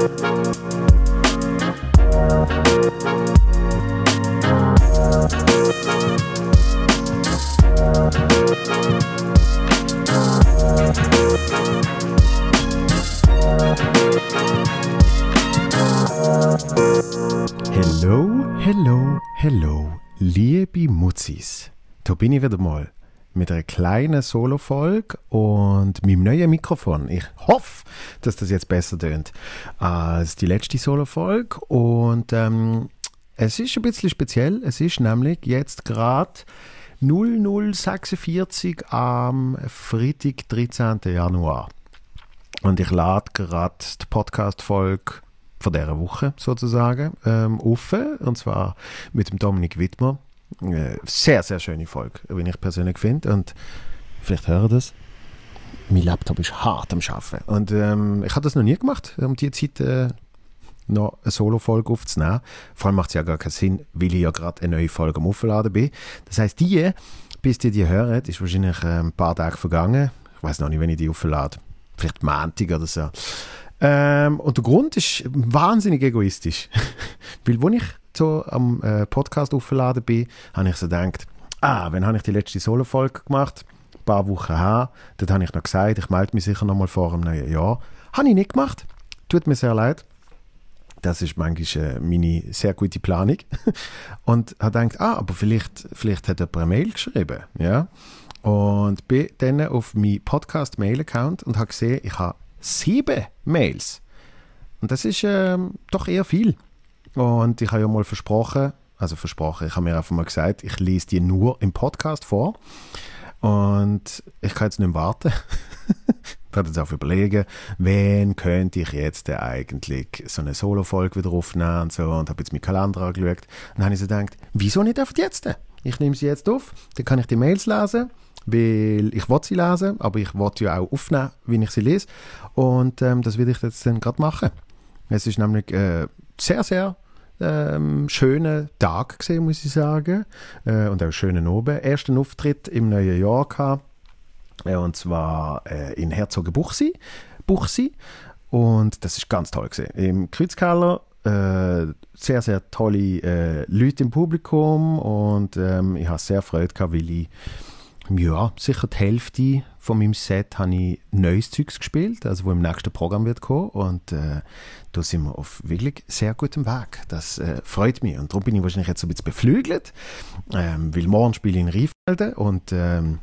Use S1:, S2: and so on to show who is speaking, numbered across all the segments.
S1: Hello, hello, hello, liebe Mutzis. Da bin ich wieder mal mit einer kleinen Solo-Folge und meinem neuen Mikrofon. Ich hoffe, dass das jetzt besser tönt als die letzte Solo-Folge. Und ähm, es ist ein bisschen speziell. Es ist nämlich jetzt gerade 0046 am Freitag, 13. Januar. Und ich lade gerade die Podcast-Folge von dieser Woche sozusagen ähm, auf. Und zwar mit dem Dominik Wittmer sehr, sehr schöne Folge, wie ich persönlich finde. Und vielleicht hören das. Mein Laptop ist hart am Arbeiten. Und ähm, ich habe das noch nie gemacht, um die Zeit äh, noch eine Solo-Folge aufzunehmen. Vor allem macht es ja gar keinen Sinn, weil ich ja gerade eine neue Folge am Aufladen bin. Das heißt, die, bis die die hören, ist wahrscheinlich äh, ein paar Tage vergangen. Ich weiß noch nicht, wenn ich die auflade. Vielleicht Montag oder so. Ähm, und der Grund ist wahnsinnig egoistisch. weil, als ich so am äh, Podcast aufgeladen bin, habe ich so gedacht, ah, wann habe ich die letzte Solo-Folge gemacht? Ein paar Wochen her. Dort habe ich noch gesagt, ich melde mich sicher noch mal vor dem neuen Jahr. Habe ich nicht gemacht. Tut mir sehr leid. Das ist manchmal äh, meine sehr gute Planung. und habe gedacht, ah, aber vielleicht, vielleicht hat jemand eine Mail geschrieben. Ja? Und bin dann auf meinen Podcast-Mail-Account und habe gesehen, ich habe sieben Mails. Und das ist ähm, doch eher viel. Und ich habe ja mal versprochen, also versprochen, ich habe mir einfach mal gesagt, ich lese die nur im Podcast vor. Und ich kann jetzt nicht mehr warten. ich werde jetzt auch überlegen, wen könnte ich jetzt eigentlich so eine Solo-Folge wieder aufnehmen und so. Und habe jetzt meinen Kalender angeschaut. Und dann habe ich so gedacht, wieso nicht einfach jetzt? Ich nehme sie jetzt auf, dann kann ich die Mails lesen, weil ich sie lesen, aber ich will ja auch aufnehmen, wie ich sie lese. Und ähm, das werde ich jetzt dann gerade machen. Es ist nämlich äh, sehr, sehr ähm, schöner Tag gesehen, muss ich sagen. Äh, und auch schönen oben. Ersten Auftritt im neuen Jahr gehabt. Äh, und zwar äh, in Herzogenbuchsee. Buchsee. Und das ist ganz toll gesehen. Im Kreuzkeller äh, sehr, sehr tolle äh, Leute im Publikum und ähm, ich habe sehr Freude gehabt, weil ich ja, sicher die Hälfte von meinem Set habe ich neues Zeugs gespielt, also wo im nächsten Programm wird kommen und äh, da sind wir auf wirklich sehr gutem Weg. Das äh, freut mich und darum bin ich wahrscheinlich jetzt so ein bisschen beflügelt, ähm, weil morgen spiele ich in Riefelde und ähm,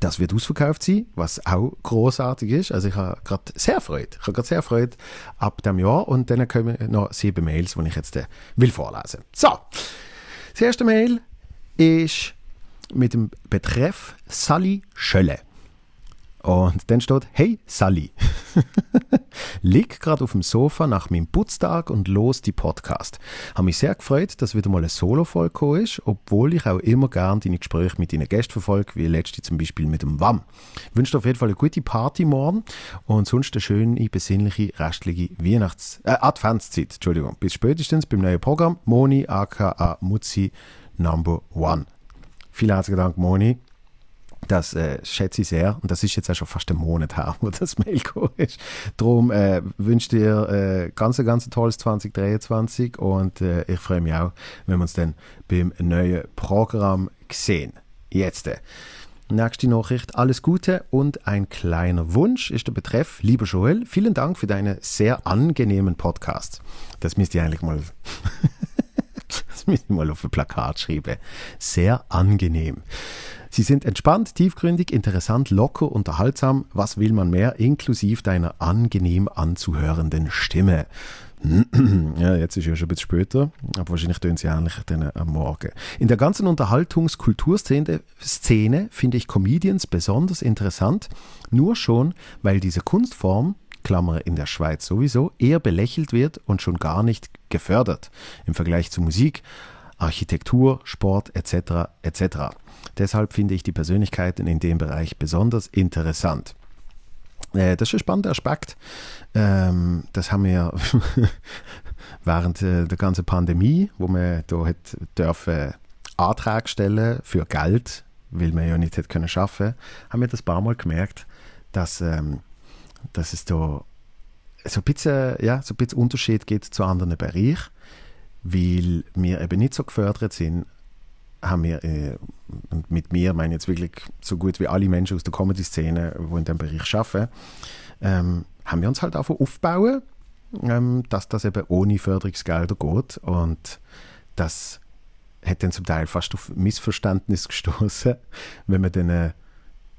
S1: das wird ausverkauft sein, was auch großartig ist. Also ich habe gerade sehr Freude. Ich habe gerade sehr Freude ab dem Jahr und dann kommen noch sieben Mails, die ich jetzt äh, will vorlesen. So, das erste Mail ist mit dem Betreff Sally Schölle. Und dann steht, hey Sally, lieg gerade auf dem Sofa nach meinem Putztag und los die Podcast. Habe mich sehr gefreut, dass wieder mal eine Solo-Folge ist, obwohl ich auch immer gern deine Gespräche mit deinen Gästen verfolge, wie letzte zum Beispiel mit dem WAM. Wünsche dir auf jeden Fall eine gute Party morgen und sonst eine schöne, besinnliche, restliche Weihnachts-, äh, Adventszeit, Entschuldigung. Bis spätestens beim neuen Programm Moni aka Mutzi Number One. Vielen herzlichen Dank, Moni. Das äh, schätze ich sehr. Und das ist jetzt auch schon fast ein Monat her, wo das Mail gekommen ist. Darum äh, wünsche ich dir äh, ganz, ganz tolles 2023 und äh, ich freue mich auch, wenn wir uns dann beim neuen Programm sehen. Jetzt. Äh. Nächste Nachricht. Alles Gute und ein kleiner Wunsch ist der Betreff. Lieber Joel, vielen Dank für deine sehr angenehmen Podcasts. Das müsst ihr eigentlich mal das müssen wir mal auf ein Plakat schreiben. Sehr angenehm. Sie sind entspannt, tiefgründig, interessant, locker, unterhaltsam. Was will man mehr? Inklusive deiner angenehm anzuhörenden Stimme. ja, jetzt ist ja schon ein bisschen später, aber wahrscheinlich tun sie ähnlich dann am Morgen. In der ganzen Unterhaltungskulturszene Szene finde ich Comedians besonders interessant, nur schon, weil diese Kunstform Klammer in der Schweiz sowieso, eher belächelt wird und schon gar nicht gefördert im Vergleich zu Musik, Architektur, Sport etc. etc. Deshalb finde ich die Persönlichkeiten in dem Bereich besonders interessant. Äh, das ist ein spannender Aspekt. Ähm, das haben wir während äh, der ganzen Pandemie, wo wir da dürfen Anträge stellen für Geld, weil man ja nicht hätte können schaffen, haben wir das ein paar Mal gemerkt, dass ähm, dass es da so ein bisschen, ja, so ein bisschen Unterschied gibt zu anderen Bereichen, weil wir eben nicht so gefördert sind, haben wir, äh, und mit mir meine ich jetzt wirklich so gut wie alle Menschen aus der Comedy-Szene, die in diesem Bereich arbeiten, ähm, haben wir uns halt auch aufbauen, ähm, dass das eben ohne Förderungsgelder geht und das hat dann zum Teil fast auf Missverständnis gestoßen, wenn man dann äh,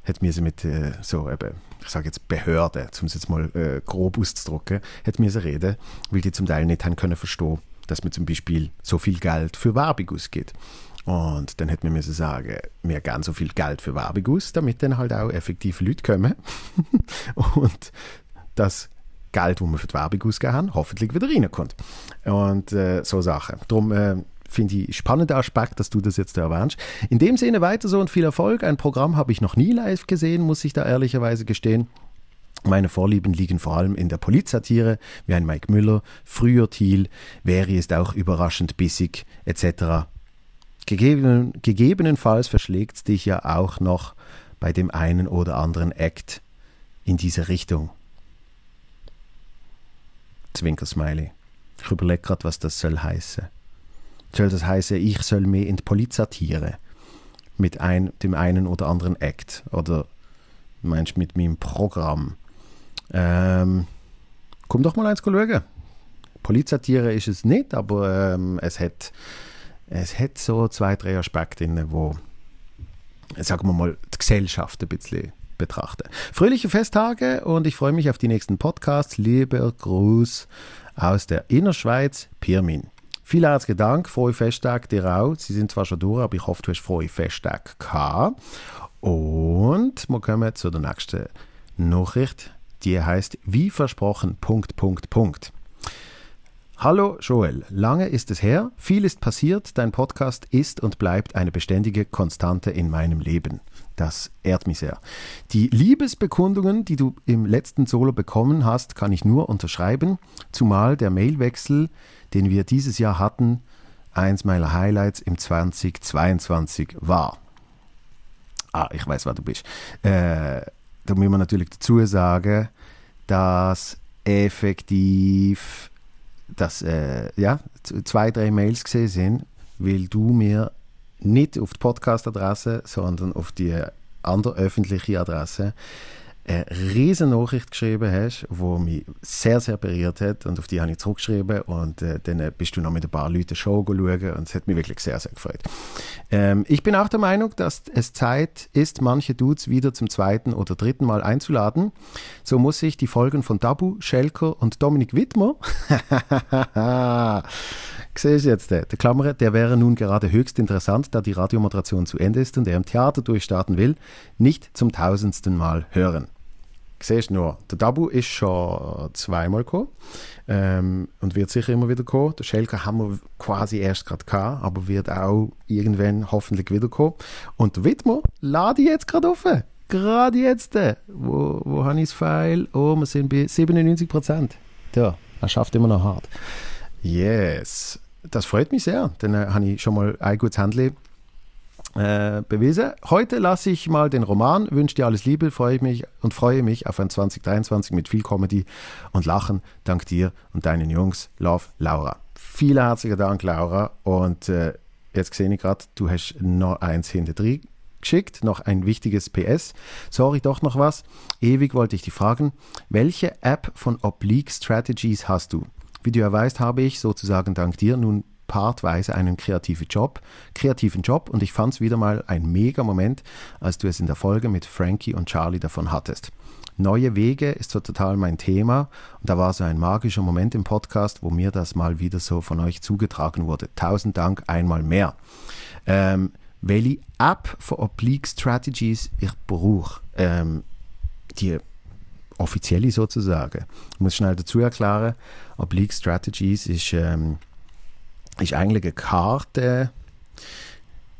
S1: hat mir mit äh, so eben, ich sage jetzt Behörden, um es jetzt mal äh, grob auszudrücken, hat mir reden, weil die zum Teil nicht haben können verstehen, dass man zum Beispiel so viel Geld für Werbung ausgeht. Und dann hätte man müssen sagen, wir geben so viel Geld für Werbung aus, damit dann halt auch effektiv Leute kommen. und das Geld, das wir für die Werbung ausgegeben haben, hoffentlich wieder reinkommt. Und äh, so Sachen. Darum äh, finde ich spannender Aspekt, dass du das jetzt erwähnst. In dem Sinne weiter so und viel Erfolg. Ein Programm habe ich noch nie live gesehen, muss ich da ehrlicherweise gestehen. Meine Vorlieben liegen vor allem in der Polizsatire, wie ein Mike Müller, früher Thiel, Veri ist auch überraschend bissig, etc. Gegeben, gegebenenfalls verschlägt dich ja auch noch bei dem einen oder anderen Act in diese Richtung. Zwinker-Smiley. Ich überlege gerade, was das soll heißen. Soll das heißen, ich soll mehr in die Polizsatire mit ein, dem einen oder anderen Act? Oder meinst mit meinem Programm? Ähm, komm doch mal eins schauen. Polizsatire ist es nicht, aber ähm, es, hat, es hat so zwei, drei Aspekte, drin, wo, sagen wir mal, die Gesellschaft ein bisschen betrachten. Fröhliche Festtage und ich freue mich auf die nächsten Podcasts. Lieber Gruß aus der Innerschweiz, Pirmin. Vielen herzlichen Dank, frohe Festtage dir auch. Sie sind zwar schon durch, aber ich hoffe, du hast frohe Festtage gehabt. Und wir kommen zu der nächsten Nachricht. Die heißt wie versprochen. Punkt, Punkt, Punkt. Hallo Joel, lange ist es her, viel ist passiert, dein Podcast ist und bleibt eine beständige Konstante in meinem Leben. Das ehrt mich sehr. Die Liebesbekundungen, die du im letzten Solo bekommen hast, kann ich nur unterschreiben, zumal der Mailwechsel, den wir dieses Jahr hatten, eins meiner Highlights im 2022 war. Ah, ich weiß, wer du bist. Äh, da muss man natürlich dazu sagen, dass effektiv dass äh, ja, zwei, drei Mails gesehen sind, weil du mir nicht auf die Podcast-Adresse, sondern auf die andere öffentliche Adresse eine riesen Nachricht geschrieben hast, die mich sehr, sehr berührt hat und auf die habe ich zurückgeschrieben und äh, dann bist du noch mit ein paar Leuten Show schauen und es hat mich wirklich sehr, sehr gefreut. Ähm, ich bin auch der Meinung, dass es Zeit ist, manche Dudes wieder zum zweiten oder dritten Mal einzuladen. So muss ich die Folgen von Dabu, Schelker und Dominik Wittmer Siehst jetzt, der, der Klammer, der wäre nun gerade höchst interessant, da die Radiomoderation zu Ende ist und er im Theater durchstarten will, nicht zum tausendsten Mal hören. Siehst nur, der Dabu ist schon zweimal gekommen ähm, und wird sicher immer wieder kommen. Der Schelker haben wir quasi erst gerade gehabt, aber wird auch irgendwann hoffentlich wieder kommen. Und der Widmer lade ich jetzt gerade auf. Gerade jetzt. Wo, wo habe ich das Pfeil? Oh, wir sind bei 97 Prozent. Ja, er schafft immer noch hart. Yes, das freut mich sehr. Dann äh, habe ich schon mal ein gutes Handel äh, bewiesen. Heute lasse ich mal den Roman, wünsche dir alles Liebe, freue mich und freue mich auf ein 2023 mit viel Comedy und Lachen. Dank dir und deinen Jungs. Love, Laura. Vielen herzlichen Dank, Laura. Und äh, jetzt sehe ich gerade, du hast noch eins hinter drin geschickt, noch ein wichtiges PS. Sorry, doch noch was. Ewig wollte ich dich fragen, welche App von Oblique Strategies hast du? Wie du ja weißt, habe ich sozusagen dank dir nun partweise einen kreativen Job, kreativen Job und ich fand es wieder mal ein mega Moment, als du es in der Folge mit Frankie und Charlie davon hattest. Neue Wege ist so total mein Thema und da war so ein magischer Moment im Podcast, wo mir das mal wieder so von euch zugetragen wurde. Tausend Dank einmal mehr. Ähm, welche App für Oblique Strategies ich brauche, ähm, die offizielle sozusagen. Ich muss schnell dazu erklären, Oblique Strategies ist, ähm, ist eigentlich eine Karte,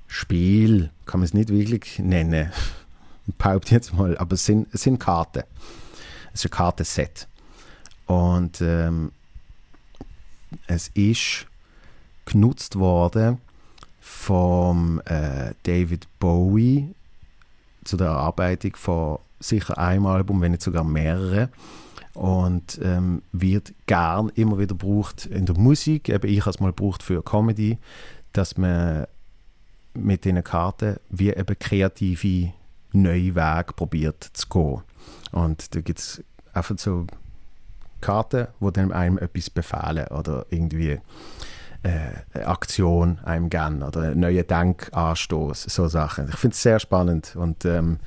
S1: Spiel, kann man es nicht wirklich nennen, behaupte jetzt mal, aber es sind, es sind Karten. Es ist ein Kartenset. Und ähm, es ist genutzt worden vom äh, David Bowie zur Erarbeitung von sicher einem Album, wenn nicht sogar mehrere. Und ähm, wird gern immer wieder gebraucht in der Musik. Eben ich habe es mal gebraucht für Comedy, dass man mit diesen Karten wie eben kreative neue Wege probiert zu gehen. Und da gibt es einfach so Karten, die einem etwas befehlen oder irgendwie äh, Aktion einem geben oder einen neuen Denkanstoß, so Sachen. Ich finde es sehr spannend und ähm,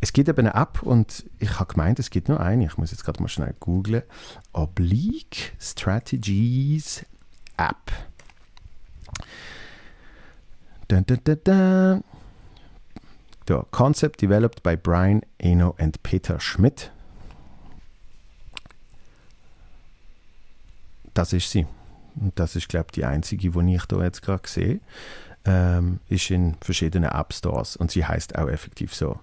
S1: es gibt eben eine App und ich habe gemeint, es gibt nur eine, ich muss jetzt gerade mal schnell googlen, Oblique Strategies App. Dun, dun, dun, dun. The concept developed by Brian Eno and Peter Schmidt. Das ist sie. Und das ist, glaube ich, die einzige, die ich da jetzt gerade sehe. Ähm, ist in verschiedenen App Stores und sie heißt auch effektiv so.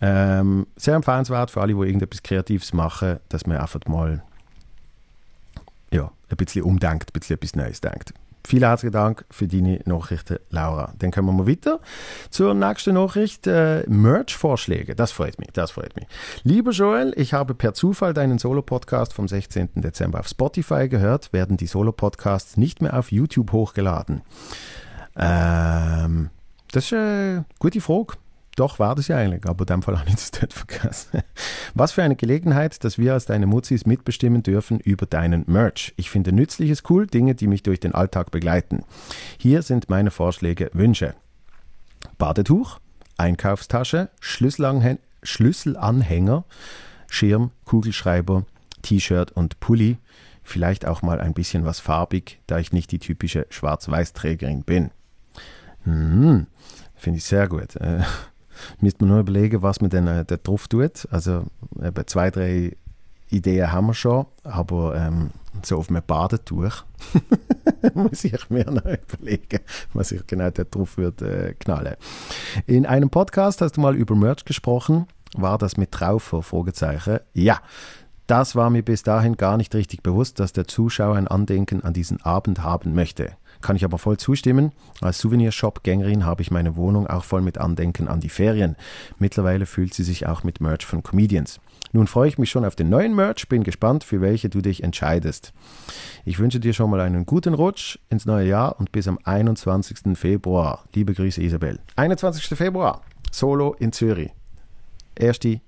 S1: Ähm, sehr empfehlenswert für alle, die irgendetwas Kreatives machen, dass man einfach mal ja, ein bisschen umdenkt, ein bisschen etwas Neues denkt. Vielen herzlichen Dank für deine Nachrichten, Laura. Dann kommen wir mal weiter zur nächsten Nachricht. Äh, Merch-Vorschläge. Das freut mich, das freut mich. Lieber Joel, ich habe per Zufall deinen Solo-Podcast vom 16. Dezember auf Spotify gehört. Werden die Solo-Podcasts nicht mehr auf YouTube hochgeladen? Ähm, das ist eine gute Frage. Doch, war das ja eigentlich, aber in dem Fall habe ich das dort vergessen. Was für eine Gelegenheit, dass wir als deine Mutzis mitbestimmen dürfen über deinen Merch. Ich finde Nützliches cool, Dinge, die mich durch den Alltag begleiten. Hier sind meine Vorschläge, Wünsche. Badetuch, Einkaufstasche, Schlüsselanhänger, Schlüsselanhänger Schirm, Kugelschreiber, T-Shirt und Pulli. Vielleicht auch mal ein bisschen was farbig, da ich nicht die typische Schwarz-Weiß-Trägerin bin. Hm, Finde ich sehr gut. Äh, Müsste man nur überlegen, was man dann äh, da drauf tut. Also eben zwei, drei Ideen haben wir schon, aber ähm, so auf einem Badetuch muss ich mir noch überlegen, was ich genau da drauf würde äh, knallen. In einem Podcast hast du mal über Merch gesprochen. War das mit Traufer? Fragezeichen. Ja, das war mir bis dahin gar nicht richtig bewusst, dass der Zuschauer ein Andenken an diesen Abend haben möchte. Kann ich aber voll zustimmen. Als Souvenirshop-Gängerin habe ich meine Wohnung auch voll mit Andenken an die Ferien. Mittlerweile fühlt sie sich auch mit Merch von Comedians. Nun freue ich mich schon auf den neuen Merch, bin gespannt, für welche du dich entscheidest. Ich wünsche dir schon mal einen guten Rutsch ins neue Jahr und bis am 21. Februar. Liebe Grüße, Isabel. 21. Februar, Solo in Zürich. Erste,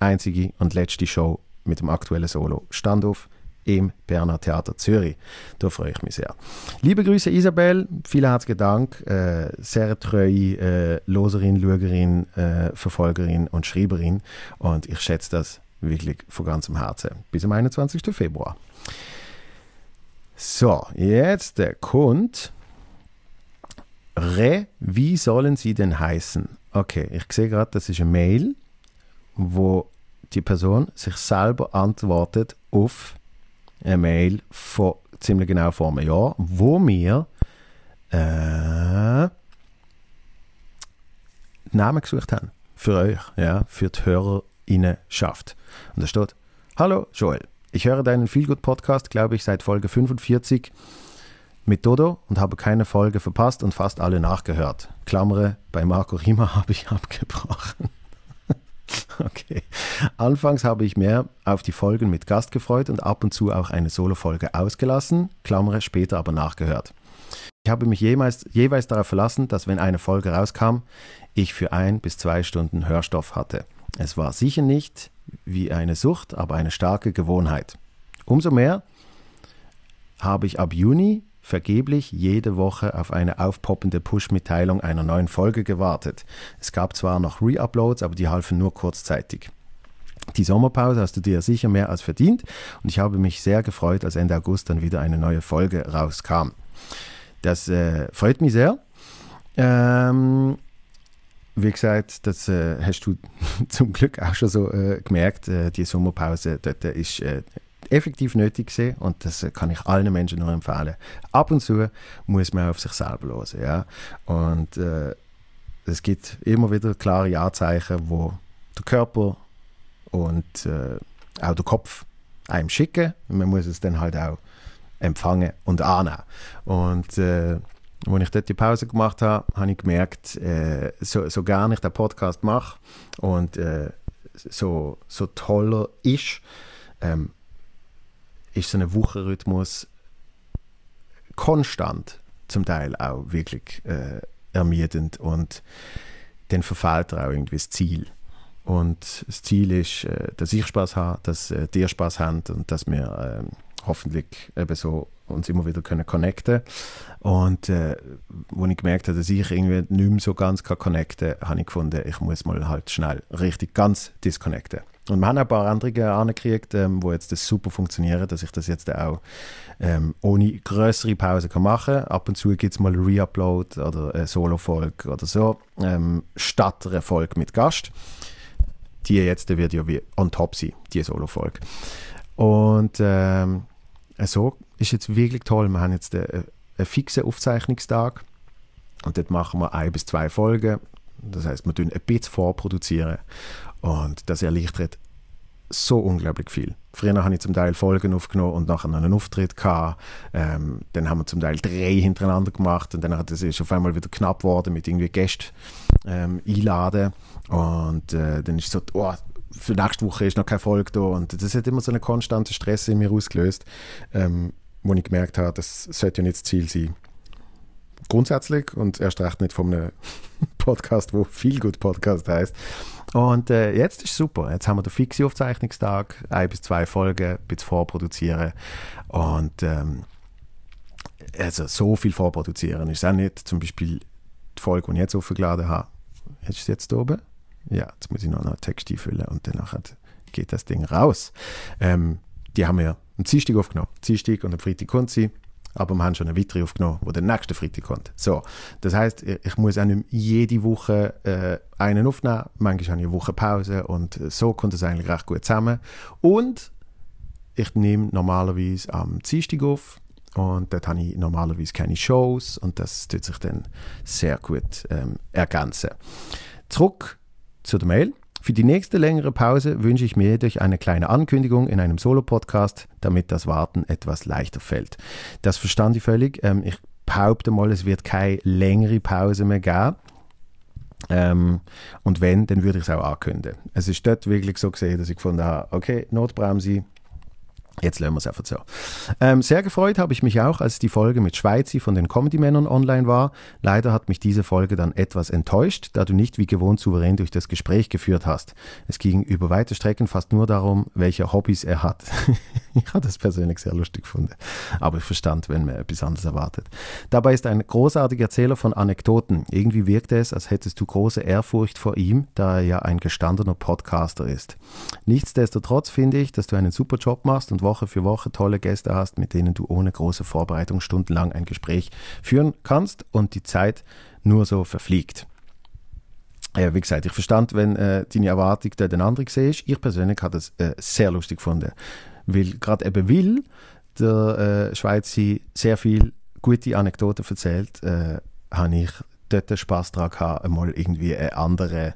S1: einzige und letzte Show mit dem aktuellen Solo. Standoff im Berner Theater Zürich. Da freue ich mich sehr. Liebe Grüße Isabel, vielen herzlichen Dank. Äh, sehr treue äh, Loserin, Lugerin, äh, Verfolgerin und Schreiberin und ich schätze das wirklich von ganzem Herzen. Bis am 21. Februar. So, jetzt der kommt. Re, wie sollen sie denn heißen? Okay, ich sehe gerade, das ist eine Mail, wo die Person sich selber antwortet auf eine Mail von ziemlich genau vor einem Jahr, wo wir äh, Namen gesucht haben. Für euch, ja, für die HörerInnenschaft. Und da steht, Hallo Joel, ich höre deinen Feelgood Podcast, glaube ich, seit Folge 45 mit Dodo und habe keine Folge verpasst und fast alle nachgehört. Klammere, bei Marco Rima habe ich abgebrochen. Okay. Anfangs habe ich mehr auf die Folgen mit Gast gefreut und ab und zu auch eine Solo-Folge ausgelassen, Klammere später aber nachgehört. Ich habe mich jemals, jeweils darauf verlassen, dass wenn eine Folge rauskam, ich für ein bis zwei Stunden Hörstoff hatte. Es war sicher nicht wie eine Sucht, aber eine starke Gewohnheit. Umso mehr habe ich ab Juni vergeblich jede Woche auf eine aufpoppende Push-Mitteilung einer neuen Folge gewartet. Es gab zwar noch Re-Uploads, aber die halfen nur kurzzeitig. Die Sommerpause hast du dir sicher mehr als verdient und ich habe mich sehr gefreut, als Ende August dann wieder eine neue Folge rauskam. Das äh, freut mich sehr. Ähm, wie gesagt, das äh, hast du zum Glück auch schon so äh, gemerkt. Äh, die Sommerpause, dort ist äh, effektiv nötig gesehen und das kann ich allen Menschen nur empfehlen. Ab und zu muss man auf sich selber hören. Ja? Und äh, es gibt immer wieder klare Anzeichen, wo der Körper und äh, auch der Kopf einem schicken. Man muss es dann halt auch empfangen und annehmen. Und äh, als ich dort die Pause gemacht habe, habe ich gemerkt, äh, so, so gerne ich den Podcast mache und äh, so, so toller ist, ähm, ist so ein Wochenrhythmus konstant zum Teil auch wirklich äh, ermüdend und dann verfehlt er auch irgendwie das Ziel. Und das Ziel ist, äh, dass ich Spaß habe, dass äh, dir Spaß habt und dass wir äh, hoffentlich eben so uns immer wieder können connecten und äh, wo ich gemerkt habe, dass ich irgendwie nicht mehr so ganz connecten kann, habe ich gefunden, ich muss mal halt schnell richtig ganz disconnecten. Und wir haben ein paar andere angekriegt, ähm, wo jetzt das super funktionieren, dass ich das jetzt auch ähm, ohne größere Pause kann machen kann. Ab und zu gibt es mal Reupload oder eine Solo-Folge oder so, ähm, statt einer Folge mit Gast. Die jetzt wird ja wie on top sein, die Solo-Folge. Und ähm, so ist jetzt wirklich toll. Wir haben jetzt einen, einen fixen Aufzeichnungstag und dort machen wir ein bis zwei Folgen. Das heißt, wir tun ein bisschen vorproduzieren und das erleichtert so unglaublich viel. Früher habe ich zum Teil Folgen aufgenommen und nachher einen Auftritt gehabt. Ähm, dann haben wir zum Teil drei hintereinander gemacht und dann hat es auf einmal wieder knapp geworden mit irgendwie Gästen ähm, einladen und äh, dann ist es so, oh, für nächste Woche ist noch keine Folge da und das hat immer so einen konstanten Stress in mir ausgelöst, ähm, wo ich gemerkt habe, das sollte ja nicht das Ziel sein. Grundsätzlich und erst recht nicht von einem Podcast, wo viel gut Podcast heißt. Und äh, jetzt ist super. Jetzt haben wir den fixen Aufzeichnungstag, ein bis zwei Folgen, bisschen vorproduzieren und ähm, also so viel vorproduzieren ist auch nicht. Zum Beispiel die Folge, die ich jetzt aufgeladen habe. Hast du jetzt oben? Ja, jetzt muss ich noch einen Text einfüllen und dann geht das Ding raus. Ähm, die haben wir am Dienstag aufgenommen. Dienstag und am Freitag kommt sie. Aber wir haben schon eine weitere aufgenommen, wo der nächste Freitag kommt. So, das heißt, ich muss auch nicht jede Woche äh, einen aufnehmen. Manchmal habe ich eine Woche Pause und so kommt es eigentlich recht gut zusammen. Und ich nehme normalerweise am Dienstag auf und dort habe ich normalerweise keine Shows und das tut sich dann sehr gut ähm, ergänzen. Zurück zu der Mail. Für die nächste längere Pause wünsche ich mir durch eine kleine Ankündigung in einem Solo-Podcast, damit das Warten etwas leichter fällt. Das verstand ich völlig. Ähm, ich behaupte mal, es wird keine längere Pause mehr geben. Ähm, und wenn, dann würde ich es auch ankündigen. Es ist dort wirklich so gesehen, dass ich gefunden habe, okay, Notbremse, Jetzt lernen wir es einfach so. Ähm, sehr gefreut habe ich mich auch, als die Folge mit Schweizi von den Comedy-Männern online war. Leider hat mich diese Folge dann etwas enttäuscht, da du nicht wie gewohnt souverän durch das Gespräch geführt hast. Es ging über weite Strecken fast nur darum, welche Hobbys er hat. ich habe das persönlich sehr lustig gefunden, aber ich verstand, wenn man etwas anderes erwartet. Dabei ist ein großartiger Erzähler von Anekdoten. Irgendwie wirkte es, als hättest du große Ehrfurcht vor ihm, da er ja ein gestandener Podcaster ist. Nichtsdestotrotz finde ich, dass du einen super Job machst und Woche für Woche tolle Gäste hast, mit denen du ohne große Vorbereitung stundenlang ein Gespräch führen kannst und die Zeit nur so verfliegt. Ja, wie gesagt, ich verstand, wenn äh, deine Erwartung den anderen siehst. Ich persönlich habe das äh, sehr lustig gefunden. Weil gerade eben will der äh, Schweizer sehr viel gute Anekdoten erzählt, äh, habe ich dort Spaß daran gehabt, einmal irgendwie eine andere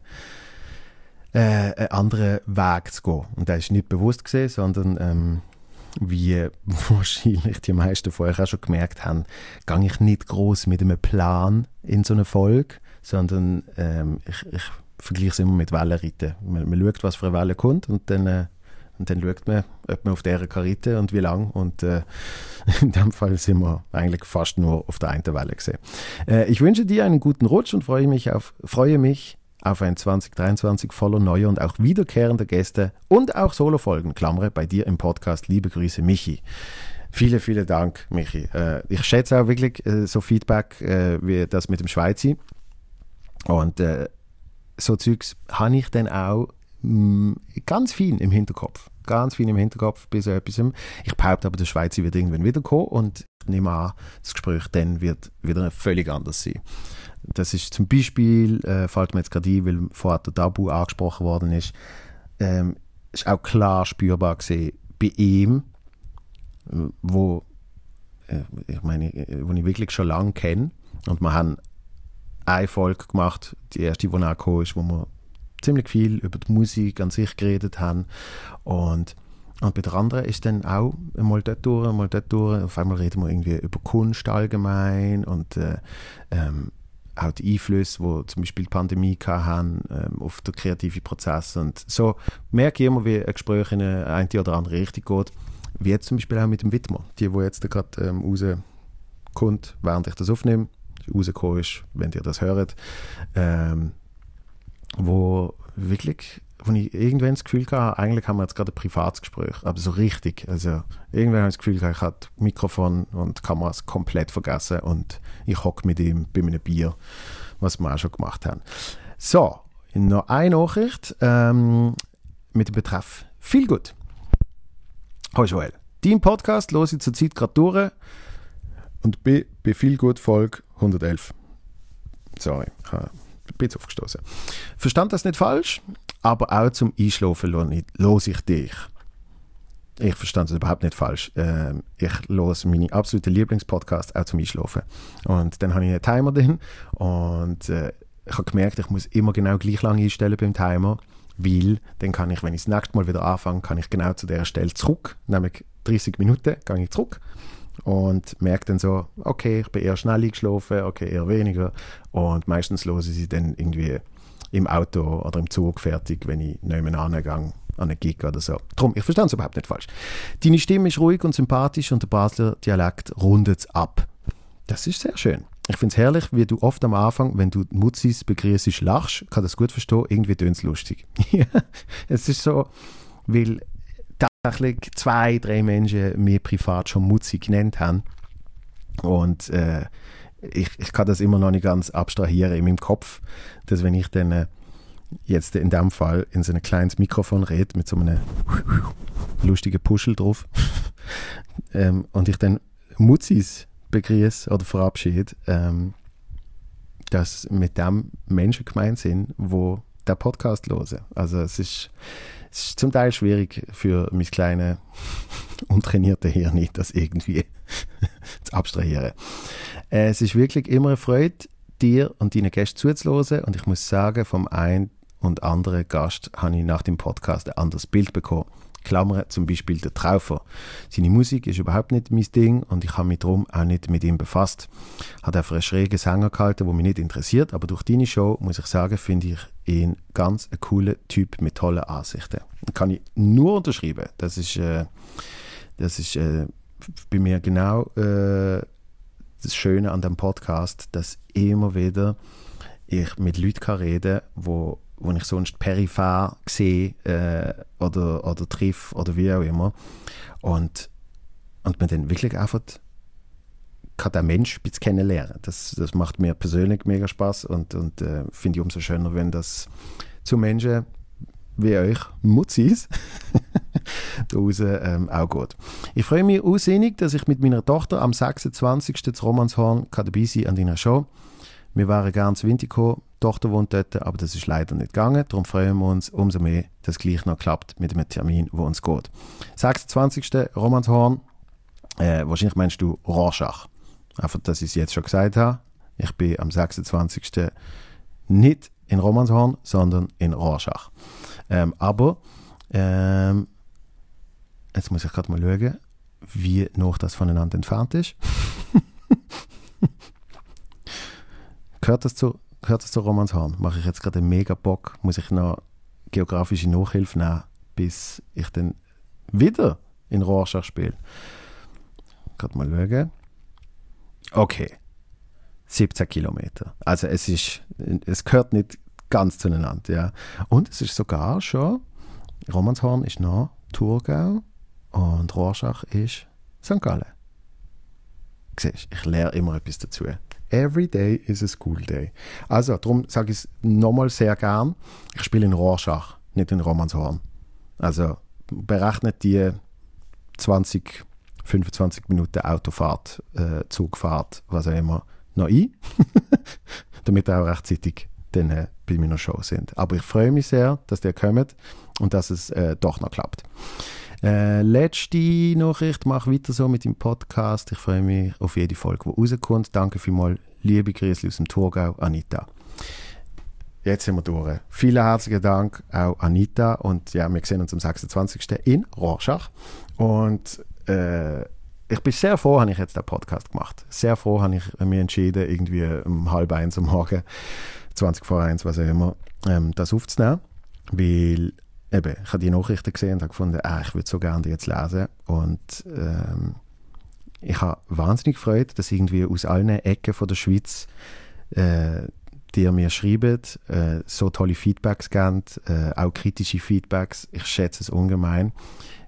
S1: äh, einen anderen Weg zu gehen. Und das ist nicht bewusst gesehen, sondern ähm, wie wahrscheinlich die meisten von euch auch schon gemerkt haben, gehe ich nicht groß mit einem Plan in so eine Folge, sondern ähm, ich, ich vergleiche es immer mit Wellenreiten. Man, man schaut, was für eine Welle kommt und dann, äh, und dann schaut man, ob man auf der kann und wie lang. Und äh, in dem Fall sind wir eigentlich fast nur auf der einen Welle gesehen. Äh, ich wünsche dir einen guten Rutsch und freue mich auf, freue mich auf ein 2023 voller neuer und auch wiederkehrender Gäste und auch Solofolgen, Klammere, bei dir im Podcast. Liebe Grüße, Michi. Vielen, vielen Dank, Michi. Äh, ich schätze auch wirklich äh, so Feedback äh, wie das mit dem Schweizer. Und äh, so Zeugs habe ich dann auch mh, mm, ganz viel im Hinterkopf. Ganz viel im Hinterkopf bis etwas. Ich behaupte aber, der Schweizer wird irgendwann wiederkommen und ich nehme an, das Gespräch dann wird wieder völlig anders sein. Das ist zum Beispiel, äh, fällt mir jetzt gerade ein, weil vorher der Tabu angesprochen worden ist, ähm, ist auch klar spürbar gesehen bei ihm, wo, äh, ich meine, wo ich wirklich schon lange kenne und wir haben eine Folge gemacht, die erste, die nachgekommen ist, wo wir ziemlich viel über die Musik an sich geredet haben und und bei der anderen ist dann auch mal dort durch, mal dort durch. Auf einmal reden wir irgendwie über Kunst allgemein und äh, ähm, auch die Einflüsse, die zum Beispiel die Pandemie hatten, ähm, auf den kreativen Prozess. Und so merke ich immer, wie ein Gespräch in eine, eine oder andere Richtung geht. Wie jetzt zum Beispiel auch mit dem Widmer. Die, wo jetzt gerade ähm, rauskommt, während ich das aufnehme, rausgekommen ist, wenn ihr das hört, ähm, wo wirklich, wo ich irgendwann das Gefühl hatte, eigentlich haben wir jetzt gerade ein Privatsgespräch, aber so richtig. Also irgendwann habe ich das Gefühl, ich habe Mikrofon und Kameras komplett vergessen und ich hocke mit ihm bei einem Bier, was wir auch schon gemacht haben. So, noch eine Nachricht ähm, mit dem Betreff viel gut. Hallo Joel, dein Podcast höre ich zurzeit gerade durch und bin bei viel gut Folge 111. Sorry, ich ein bisschen aufgestoßen. Verstand das nicht falsch, aber auch zum Einschlafen los ich dich. Ich verstand es überhaupt nicht falsch. Ähm, ich höre meine absolute Lieblingspodcast auch zum Einschlafen. Und dann habe ich einen Timer drin und äh, ich habe gemerkt, ich muss immer genau gleich lang einstellen beim Timer, weil dann kann ich, wenn ich das nächste Mal wieder anfange, kann ich genau zu der Stelle zurück, nämlich 30 Minuten, gehe ich zurück und merke dann so, okay, ich bin eher schnell eingeschlafen, okay, eher weniger und meistens höre ich sie dann irgendwie im Auto oder im Zug fertig, wenn ich nebenan gehe an einen Gig oder so. Drum, ich verstehe es überhaupt nicht falsch. Deine Stimme ist ruhig und sympathisch und der Basler Dialekt rundet es ab. Das ist sehr schön. Ich finde es herrlich, wie du oft am Anfang, wenn du Mutzis begrüßt, lachst. Kann das gut verstehen. Irgendwie tönt es lustig. es ist so, weil tatsächlich zwei, drei Menschen mir privat schon Mutzi genannt haben. Und äh, ich, ich kann das immer noch nicht ganz abstrahieren in meinem Kopf, dass wenn ich dann äh, jetzt in dem Fall in so ein kleines Mikrofon rede mit so einem lustigen Puschel drauf ähm, und ich dann Mutzis begrüße oder verabschiede, ähm, dass mit dem Menschen gemeint sind, wo der Podcast hören. Also es ist, es ist zum Teil schwierig für mein kleines untrainierte Hirn, das irgendwie zu abstrahieren. Es ist wirklich immer eine Freude, dir und deinen Gästen zuzuhören und ich muss sagen, vom einen und anderen Gast habe ich nach dem Podcast ein anderes Bild bekommen. Klammern zum Beispiel der Traufer. Seine Musik ist überhaupt nicht mein Ding und ich habe mich darum auch nicht mit ihm befasst. Hat einfach einen schrägen Sänger gehalten, der mich nicht interessiert, aber durch deine Show, muss ich sagen, finde ich ihn ganz ein cooler Typ mit tollen Ansichten. Kann ich nur unterschreiben. Das ist, äh, das ist äh, bei mir genau äh, das Schöne an dem Podcast, dass immer wieder ich mit Leuten reden kann, wo ich sonst peripher sehe äh, oder, oder triff oder wie auch immer. Und, und man dann wirklich einfach kann den Mensch ein bisschen kennenlernen. Das, das macht mir persönlich mega Spaß und, und äh, finde ich umso schöner, wenn das zu Menschen wie euch Mutzis draußen ähm, auch geht. Ich freue mich aussinnig, dass ich mit meiner Tochter am 26. zu Romanshorn dabei sein an deiner Show. Wir waren gerne zu Wintico Tochter wohnt dort, aber das ist leider nicht gegangen. Darum freuen wir uns umso mehr, dass es gleich noch klappt mit dem Termin, wo uns geht. 26. Romanshorn. Äh, wahrscheinlich meinst du Rorschach. Einfach, dass ich es jetzt schon gesagt habe. Ich bin am 26. nicht in Romanshorn, sondern in Rorschach. Ähm, aber ähm, jetzt muss ich gerade mal schauen, wie noch das voneinander entfernt ist. Gehört das zu gehört es zu Romanshorn. Mache ich jetzt gerade mega Bock, muss ich noch geografische Nachhilfe nehmen, bis ich dann wieder in Rorschach spiele. Gerade mal schauen. Okay. 17 Kilometer. Also es ist, es gehört nicht ganz zueinander, ja. Und es ist sogar schon, Romanshorn ist noch Thurgau und Rorschach ist St. Gallen. Siehst, ich lerne immer etwas dazu. Every day is a school day. Also, darum sage ich es nochmal sehr gern. Ich spiele in Rorschach, nicht in Romanshorn. Also, berechnet die 20, 25 Minuten Autofahrt, äh, Zugfahrt, was auch immer, noch ein. damit ihr auch rechtzeitig dann äh, bei meiner Show sind. Aber ich freue mich sehr, dass ihr kommt und dass es äh, doch noch klappt. Äh, letzte Nachricht, mach weiter so mit dem Podcast. Ich freue mich auf jede Folge, die rauskommt. Danke vielmals, liebe Grüße aus dem Thurgau, Anita. Jetzt sind wir durch. Vielen herzlichen Dank auch Anita und ja, wir sehen uns am 26. in Rorschach und äh, ich bin sehr froh, habe ich jetzt den Podcast gemacht. Sehr froh habe ich mich entschieden, irgendwie um halb eins am Morgen, 20 vor eins, was auch immer, ähm, das aufzunehmen, weil eben, ich habe die Nachrichten gesehen und habe gefunden, ah, ich würde so gerne die jetzt lesen. Und ähm, ich habe wahnsinnig gefreut, dass irgendwie aus allen Ecken von der Schweiz äh, die mir schreiben, äh, so tolle Feedbacks geben, äh, auch kritische Feedbacks. Ich schätze es ungemein.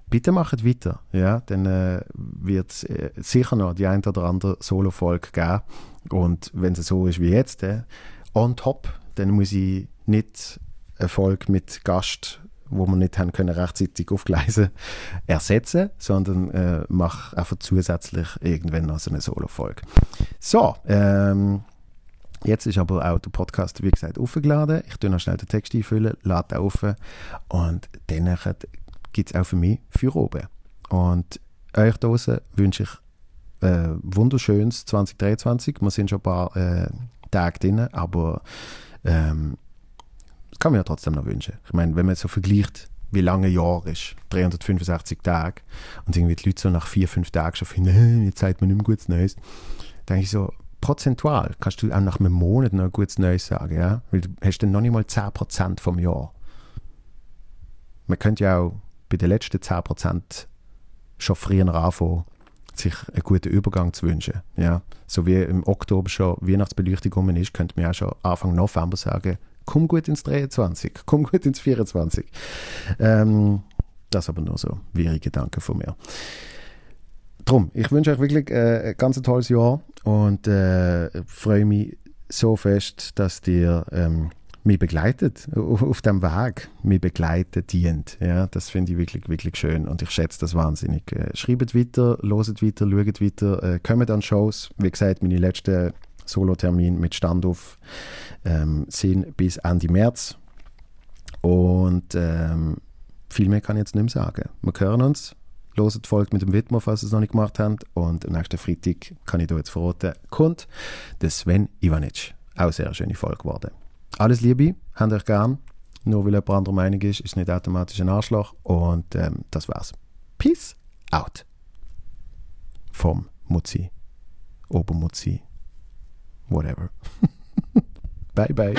S1: Bitte macht weiter, ja, dann äh, wird es äh, sicher noch die ein oder andere Solo-Folge geben. Und wenn es so ist wie jetzt, äh, on top, dann muss ich nicht eine Folge mit Gast wo wir nicht haben können rechtzeitig aufgleisen, ersetzen, sondern äh, mache einfach zusätzlich irgendwann noch so eine Solo-Folge. So, ähm, jetzt ist aber auch der Podcast, wie gesagt, aufgeladen. Ich tue noch schnell den Text einfüllen, lade auf und dann gibt es auch für mich für oben. Und euch draußen wünsche ich äh, wunderschönes 2023. Wir sind schon ein paar äh, Tage drin, aber ähm, kann man ja trotzdem noch wünschen. Ich meine, wenn man so vergleicht, wie lange ein Jahr ist, 365 Tage, und irgendwie die Leute so nach vier, fünf Tagen schon finden, jetzt sagt man nicht mehr gutes Neues, denke ich so, prozentual kannst du auch nach einem Monat noch ein gutes Neues sagen, ja? Weil du hast dann noch nicht mal 10% vom Jahr. Man könnte ja auch bei den letzten 10% schon früher anfangen, sich einen guten Übergang zu wünschen. Ja? So wie im Oktober schon Weihnachtsbeleuchtung ist, könnte man ja schon Anfang November sagen, komm gut ins 23, komm gut ins 24. Ähm, das aber nur so wäre Gedanken von mir. Drum, ich wünsche euch wirklich äh, ein ganz tolles Jahr und äh, freue mich so fest, dass ihr ähm, mich begleitet auf, auf dem Weg, mich begleitet, dient. Ja, das finde ich wirklich, wirklich schön und ich schätze das wahnsinnig. Äh, schreibt weiter, loset weiter, schaut weiter, äh, kommt an Shows. Wie gesagt, meine letzten Solo-Termin mit Standoff ähm, sind bis Ende März. Und ähm, viel mehr kann ich jetzt nicht mehr sagen. Wir hören uns. Loset folgt mit dem Widmer, falls ihr es noch nicht gemacht habt. Und am nächsten Freitag kann ich da jetzt verraten, kommt der Sven Ivanic. Auch sehr schöne Folge geworden. Alles Liebe, habt euch gern. Nur weil jemand anderer Meinung ist, ist nicht automatisch ein Arschloch. Und ähm, das war's. Peace out. Vom Mutzi. Obermutzi whatever. bye bye.